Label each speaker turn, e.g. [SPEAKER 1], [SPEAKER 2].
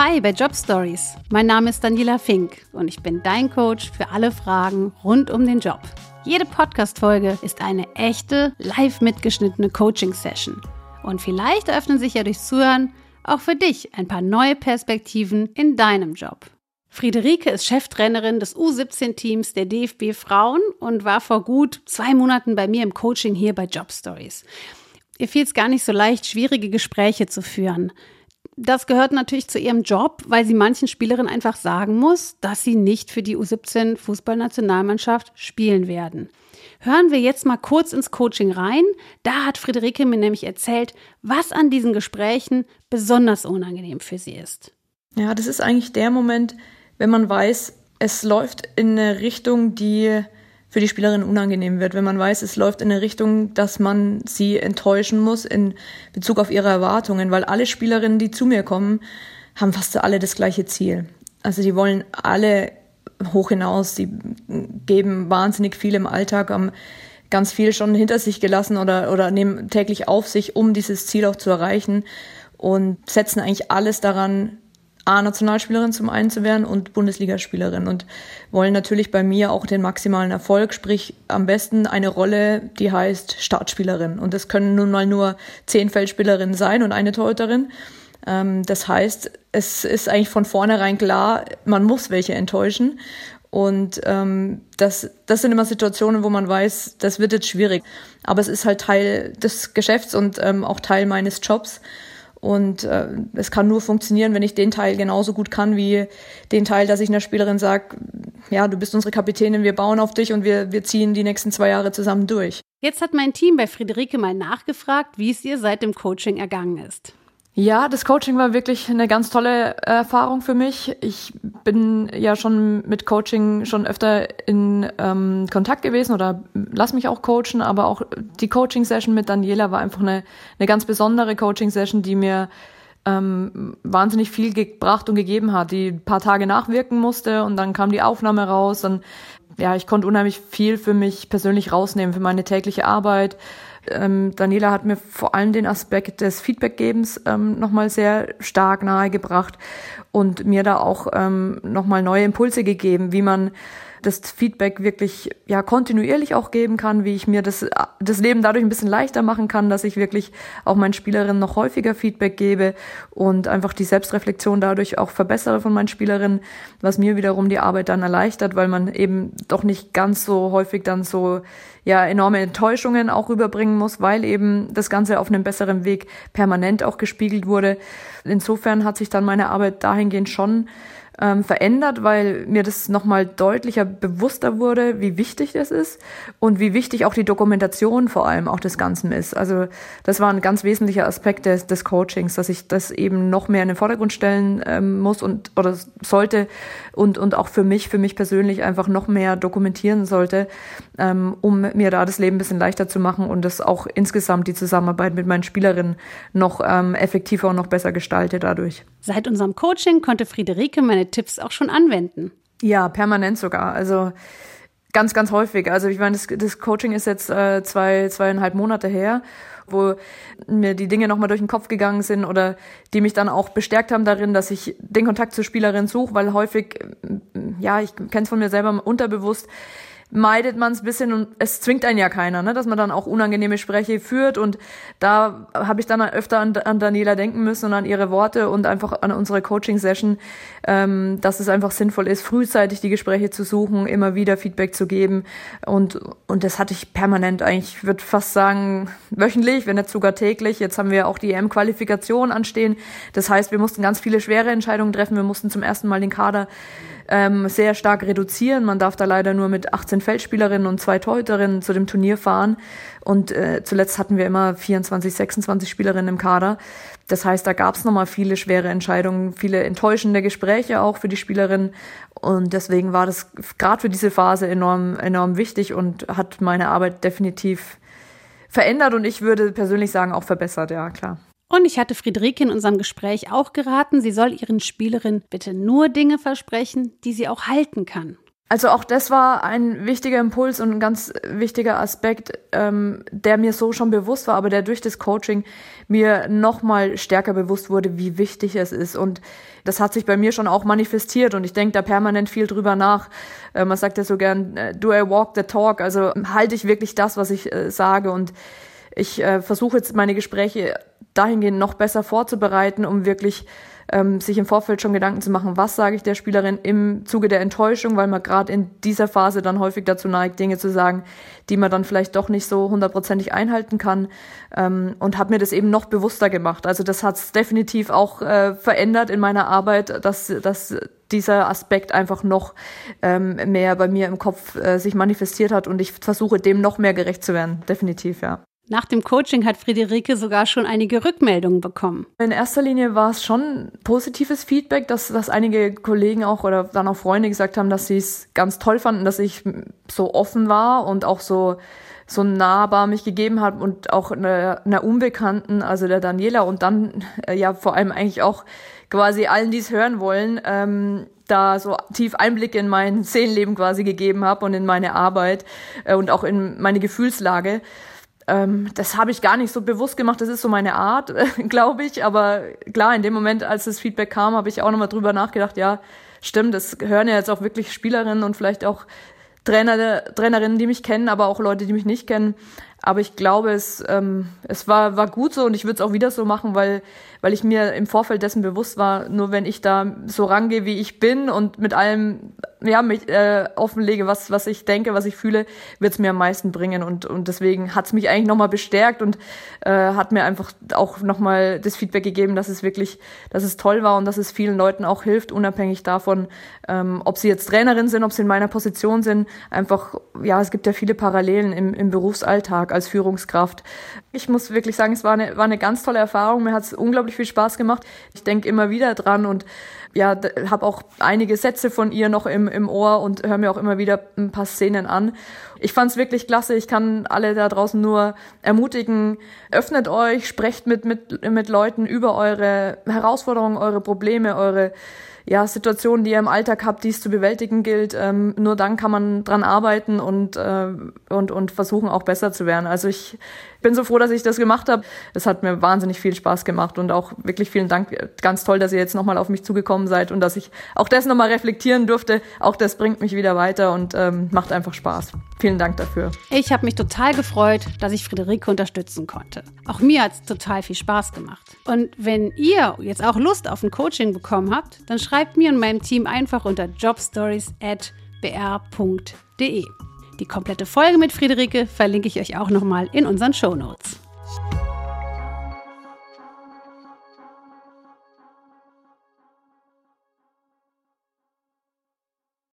[SPEAKER 1] Hi bei Job Stories. Mein Name ist Daniela Fink und ich bin dein Coach für alle Fragen rund um den Job. Jede Podcast-Folge ist eine echte, live mitgeschnittene Coaching-Session. Und vielleicht eröffnen sich ja durchs Zuhören auch für dich ein paar neue Perspektiven in deinem Job. Friederike ist Cheftrainerin des U17-Teams der DFB Frauen und war vor gut zwei Monaten bei mir im Coaching hier bei Job Stories. Ihr fiel es gar nicht so leicht, schwierige Gespräche zu führen. Das gehört natürlich zu ihrem Job, weil sie manchen Spielerinnen einfach sagen muss, dass sie nicht für die U17 Fußballnationalmannschaft spielen werden. Hören wir jetzt mal kurz ins Coaching rein. Da hat Friederike mir nämlich erzählt, was an diesen Gesprächen besonders unangenehm für sie ist.
[SPEAKER 2] Ja, das ist eigentlich der Moment, wenn man weiß, es läuft in eine Richtung, die für die Spielerin unangenehm wird, wenn man weiß, es läuft in eine Richtung, dass man sie enttäuschen muss in Bezug auf ihre Erwartungen, weil alle Spielerinnen, die zu mir kommen, haben fast alle das gleiche Ziel. Also die wollen alle hoch hinaus, die geben wahnsinnig viel im Alltag, haben ganz viel schon hinter sich gelassen oder, oder nehmen täglich auf sich, um dieses Ziel auch zu erreichen und setzen eigentlich alles daran, A-Nationalspielerin zum einen zu werden und Bundesligaspielerin und wollen natürlich bei mir auch den maximalen Erfolg, sprich am besten eine Rolle, die heißt Startspielerin. Und das können nun mal nur zehn Feldspielerinnen sein und eine Torhüterin. Ähm, das heißt, es ist eigentlich von vornherein klar, man muss welche enttäuschen. Und ähm, das, das sind immer Situationen, wo man weiß, das wird jetzt schwierig. Aber es ist halt Teil des Geschäfts und ähm, auch Teil meines Jobs. Und äh, es kann nur funktionieren, wenn ich den Teil genauso gut kann wie den Teil, dass ich einer Spielerin sage, ja, du bist unsere Kapitänin, wir bauen auf dich und wir, wir ziehen die nächsten zwei Jahre zusammen durch.
[SPEAKER 1] Jetzt hat mein Team bei Friederike mal nachgefragt, wie es ihr seit dem Coaching ergangen ist.
[SPEAKER 2] Ja, das Coaching war wirklich eine ganz tolle Erfahrung für mich. Ich bin ja schon mit Coaching schon öfter in ähm, Kontakt gewesen oder lass mich auch coachen, aber auch die Coaching-Session mit Daniela war einfach eine, eine ganz besondere Coaching-Session, die mir ähm, wahnsinnig viel gebracht und gegeben hat, die ein paar Tage nachwirken musste und dann kam die Aufnahme raus. Dann, ja, ich konnte unheimlich viel für mich persönlich rausnehmen, für meine tägliche Arbeit ähm, Daniela hat mir vor allem den Aspekt des Feedbackgebens ähm, nochmal sehr stark nahegebracht und mir da auch ähm, nochmal neue Impulse gegeben, wie man das Feedback wirklich ja kontinuierlich auch geben kann, wie ich mir das, das Leben dadurch ein bisschen leichter machen kann, dass ich wirklich auch meinen Spielerinnen noch häufiger Feedback gebe und einfach die Selbstreflexion dadurch auch verbessere von meinen Spielerinnen, was mir wiederum die Arbeit dann erleichtert, weil man eben doch nicht ganz so häufig dann so ja enorme Enttäuschungen auch rüberbringen muss, weil eben das Ganze auf einem besseren Weg permanent auch gespiegelt wurde. Insofern hat sich dann meine Arbeit dahingehend schon ähm, verändert, weil mir das nochmal deutlicher bewusster wurde, wie wichtig das ist und wie wichtig auch die Dokumentation vor allem auch des Ganzen ist. Also das war ein ganz wesentlicher Aspekt des, des Coachings, dass ich das eben noch mehr in den Vordergrund stellen ähm, muss und oder sollte und, und auch für mich, für mich persönlich einfach noch mehr dokumentieren sollte, ähm, um mir da das Leben ein bisschen leichter zu machen und das auch insgesamt die Zusammenarbeit mit meinen Spielerinnen noch ähm, effektiver und noch besser gestaltet dadurch.
[SPEAKER 1] Seit unserem Coaching konnte Friederike meine Tipps auch schon anwenden?
[SPEAKER 2] Ja, permanent sogar. Also ganz, ganz häufig. Also ich meine, das, das Coaching ist jetzt äh, zwei, zweieinhalb Monate her, wo mir die Dinge nochmal durch den Kopf gegangen sind oder die mich dann auch bestärkt haben darin, dass ich den Kontakt zur Spielerin suche, weil häufig, ja, ich kenne es von mir selber unterbewusst, meidet man es ein bisschen und es zwingt einen ja keiner, ne? dass man dann auch unangenehme Gespräche führt und da habe ich dann öfter an, an Daniela denken müssen und an ihre Worte und einfach an unsere Coaching-Session, ähm, dass es einfach sinnvoll ist, frühzeitig die Gespräche zu suchen, immer wieder Feedback zu geben und und das hatte ich permanent eigentlich, ich würde fast sagen wöchentlich, wenn nicht sogar täglich. Jetzt haben wir auch die EM-Qualifikation anstehen, das heißt, wir mussten ganz viele schwere Entscheidungen treffen, wir mussten zum ersten Mal den Kader ähm, sehr stark reduzieren. Man darf da leider nur mit 18 Feldspielerinnen und zwei Torhüterinnen zu dem Turnier fahren. Und äh, zuletzt hatten wir immer 24, 26 Spielerinnen im Kader. Das heißt, da gab es nochmal viele schwere Entscheidungen, viele enttäuschende Gespräche auch für die Spielerinnen. Und deswegen war das gerade für diese Phase enorm, enorm wichtig und hat meine Arbeit definitiv verändert und ich würde persönlich sagen auch verbessert, ja klar.
[SPEAKER 1] Und ich hatte Friederike in unserem Gespräch auch geraten, sie soll ihren Spielerinnen bitte nur Dinge versprechen, die sie auch halten kann.
[SPEAKER 2] Also auch das war ein wichtiger Impuls und ein ganz wichtiger Aspekt, ähm, der mir so schon bewusst war, aber der durch das Coaching mir nochmal stärker bewusst wurde, wie wichtig es ist. Und das hat sich bei mir schon auch manifestiert und ich denke da permanent viel drüber nach. Äh, man sagt ja so gern, äh, do I walk the talk? Also halte ich wirklich das, was ich äh, sage und ich äh, versuche jetzt meine Gespräche dahingehend noch besser vorzubereiten, um wirklich ähm, sich im Vorfeld schon Gedanken zu machen, was sage ich der Spielerin im Zuge der Enttäuschung, weil man gerade in dieser Phase dann häufig dazu neigt, Dinge zu sagen, die man dann vielleicht doch nicht so hundertprozentig einhalten kann ähm, und habe mir das eben noch bewusster gemacht. Also das hat es definitiv auch äh, verändert in meiner Arbeit, dass, dass dieser Aspekt einfach noch ähm, mehr bei mir im Kopf äh, sich manifestiert hat und ich versuche dem noch mehr gerecht zu werden, definitiv, ja.
[SPEAKER 1] Nach dem Coaching hat Friederike sogar schon einige Rückmeldungen bekommen.
[SPEAKER 2] In erster Linie war es schon positives Feedback, dass, dass einige Kollegen auch oder dann auch Freunde gesagt haben, dass sie es ganz toll fanden, dass ich so offen war und auch so so nahbar mich gegeben habe und auch einer, einer Unbekannten, also der Daniela und dann äh, ja vor allem eigentlich auch quasi allen, die es hören wollen, ähm, da so tief Einblicke in mein Seelenleben quasi gegeben habe und in meine Arbeit äh, und auch in meine Gefühlslage ähm, das habe ich gar nicht so bewusst gemacht. Das ist so meine Art, glaube ich. Aber klar, in dem Moment, als das Feedback kam, habe ich auch nochmal drüber nachgedacht, ja, stimmt, das hören ja jetzt auch wirklich Spielerinnen und vielleicht auch Trainer, Trainerinnen, die mich kennen, aber auch Leute, die mich nicht kennen. Aber ich glaube, es, ähm, es war, war gut so und ich würde es auch wieder so machen, weil, weil ich mir im Vorfeld dessen bewusst war, nur wenn ich da so rangehe, wie ich bin und mit allem ja, mich äh, offenlege, was, was ich denke, was ich fühle, wird es mir am meisten bringen. Und, und deswegen hat es mich eigentlich nochmal bestärkt und äh, hat mir einfach auch nochmal das Feedback gegeben, dass es wirklich, dass es toll war und dass es vielen Leuten auch hilft, unabhängig davon, ähm, ob sie jetzt Trainerin sind, ob sie in meiner Position sind. Einfach, ja, es gibt ja viele Parallelen im, im Berufsalltag als Führungskraft. Ich muss wirklich sagen, es war eine, war eine ganz tolle Erfahrung. Mir hat es unglaublich viel Spaß gemacht. Ich denke immer wieder dran und ja, habe auch einige Sätze von ihr noch im, im Ohr und höre mir auch immer wieder ein paar Szenen an. Ich fand es wirklich klasse. Ich kann alle da draußen nur ermutigen, öffnet euch, sprecht mit, mit, mit Leuten über eure Herausforderungen, eure Probleme, eure ja, Situationen, die ihr im Alltag habt, die es zu bewältigen gilt. Ähm, nur dann kann man dran arbeiten und, äh, und, und versuchen auch besser zu werden. Also ich bin so froh, dass ich das gemacht habe. Es hat mir wahnsinnig viel Spaß gemacht und auch wirklich vielen Dank. Ganz toll, dass ihr jetzt nochmal auf mich zugekommen seid und dass ich auch das nochmal reflektieren durfte. Auch das bringt mich wieder weiter und ähm, macht einfach Spaß. Vielen Dank dafür.
[SPEAKER 1] Ich habe mich total gefreut, dass ich Friederike unterstützen konnte. Auch mir hat es total viel Spaß gemacht. Und wenn ihr jetzt auch Lust auf ein Coaching bekommen habt, dann schreibt mir und meinem Team einfach unter jobstories.br.de. Die komplette Folge mit Friederike verlinke ich euch auch nochmal in unseren Show Notes.